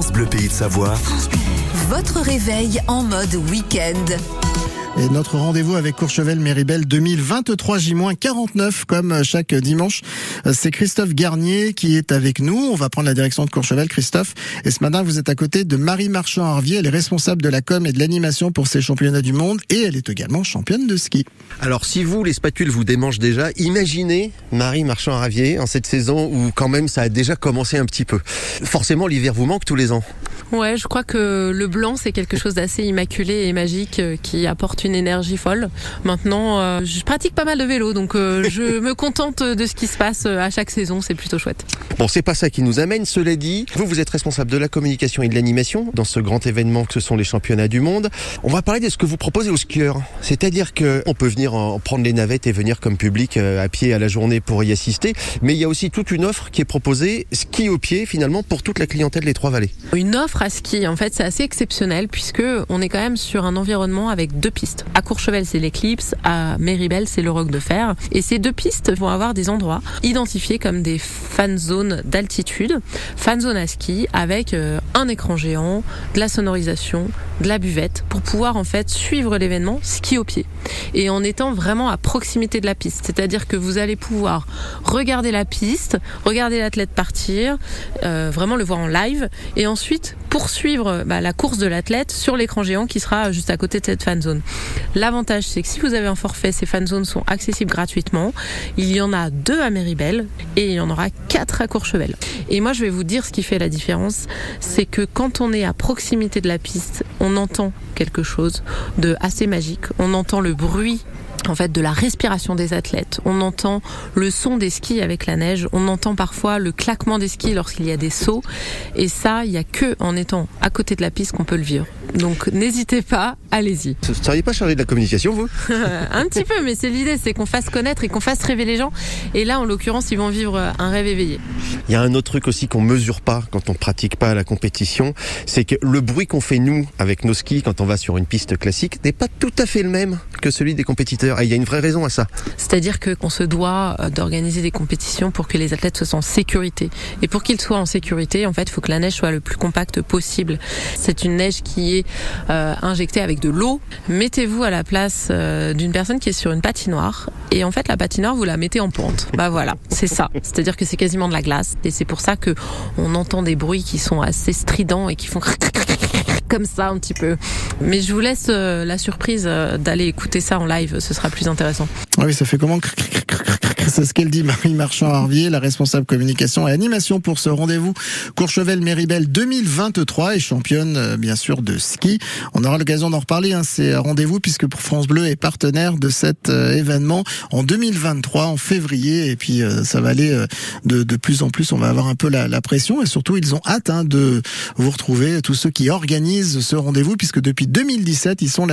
France Bleu Pays de Savoie. Votre réveil en mode week-end. Et notre rendez-vous avec Courchevel-Méribel 2023 J-49 comme chaque dimanche. C'est Christophe Garnier qui est avec nous. On va prendre la direction de Courchevel, Christophe. Et ce matin, vous êtes à côté de Marie Marchand-Harvier. Elle est responsable de la com et de l'animation pour ces championnats du monde et elle est également championne de ski. Alors si vous, les spatules vous démangent déjà, imaginez Marie Marchand-Harvier en cette saison où quand même ça a déjà commencé un petit peu. Forcément, l'hiver vous manque tous les ans. Ouais, je crois que le blanc c'est quelque chose d'assez immaculé et magique euh, qui apporte une énergie folle. Maintenant, euh, je pratique pas mal de vélo, donc euh, je me contente de ce qui se passe à chaque saison, c'est plutôt chouette. Bon, c'est pas ça qui nous amène. Cela dit, vous, vous êtes responsable de la communication et de l'animation dans ce grand événement que ce sont les championnats du monde. On va parler de ce que vous proposez aux skieurs. C'est-à-dire que on peut venir en prendre les navettes et venir comme public à pied à la journée pour y assister, mais il y a aussi toute une offre qui est proposée ski au pied finalement pour toute la clientèle des Trois-Vallées. Une offre à ski, en fait, c'est assez exceptionnel puisque on est quand même sur un environnement avec deux pistes. À Courchevel, c'est l'Eclipse, à Méribel, c'est le Roc de Fer. Et ces deux pistes vont avoir des endroits identifiés comme des fan zones d'altitude, fan zone à ski, avec euh, un écran géant, de la sonorisation, de la buvette, pour pouvoir en fait suivre l'événement ski au pied. Et en étant vraiment à proximité de la piste. C'est-à-dire que vous allez pouvoir regarder la piste, regarder l'athlète partir, euh, vraiment le voir en live, et ensuite poursuivre bah, la course de l'athlète sur l'écran géant qui sera juste à côté de cette fan zone. L'avantage, c'est que si vous avez un forfait, ces fan zones sont accessibles gratuitement. Il y en a deux à Méribel et il y en aura quatre à Courchevel. Et moi, je vais vous dire ce qui fait la différence, c'est que quand on est à proximité de la piste, on entend quelque chose de assez magique. On entend le bruit en fait de la respiration des athlètes. On entend le son des skis avec la neige, on entend parfois le claquement des skis lorsqu'il y a des sauts et ça, il y a que en étant à côté de la piste qu'on peut le vivre. Donc n'hésitez pas, allez-y. Vous ne seriez pas chargé de la communication, vous? Un petit peu, mais c'est l'idée, c'est qu'on fasse connaître et qu'on fasse rêver les gens. Et là, en l'occurrence, ils vont vivre un rêve éveillé. Il y a un autre truc aussi qu'on mesure pas quand on pratique pas la compétition, c'est que le bruit qu'on fait nous avec nos skis quand on va sur une piste classique n'est pas tout à fait le même que celui des compétiteurs. Et il y a une vraie raison à ça. C'est-à-dire que qu'on se doit euh, d'organiser des compétitions pour que les athlètes soient en sécurité. Et pour qu'ils soient en sécurité, en fait, il faut que la neige soit le plus compacte possible. C'est une neige qui est euh, injectée avec de l'eau. Mettez-vous à la place euh, d'une personne qui est sur une patinoire et en fait la patinoire vous la mettez en pente. Bah voilà, c'est ça. C'est-à-dire que c'est quasiment de la glace et c'est pour ça que on entend des bruits qui sont assez stridents et qui font comme ça un petit peu. Mais je vous laisse euh, la surprise euh, d'aller écouter ça en live, ce sera plus intéressant. Ah oui, ça fait comment? c'est ce qu'elle dit Marie Marchand-Harvier, la responsable communication et animation pour ce rendez-vous Courchevel-Méribel 2023 et championne euh, bien sûr de ski. On aura l'occasion d'en reparler, hein, ces rendez-vous puisque France Bleu est partenaire de cet événement en 2023, en février. Et puis ça va aller de, de, plus en plus, on va avoir un peu la, la pression. Et surtout ils ont hâte hein, de vous retrouver, tous ceux qui organisent ce rendez-vous puisque depuis 2017 ils sont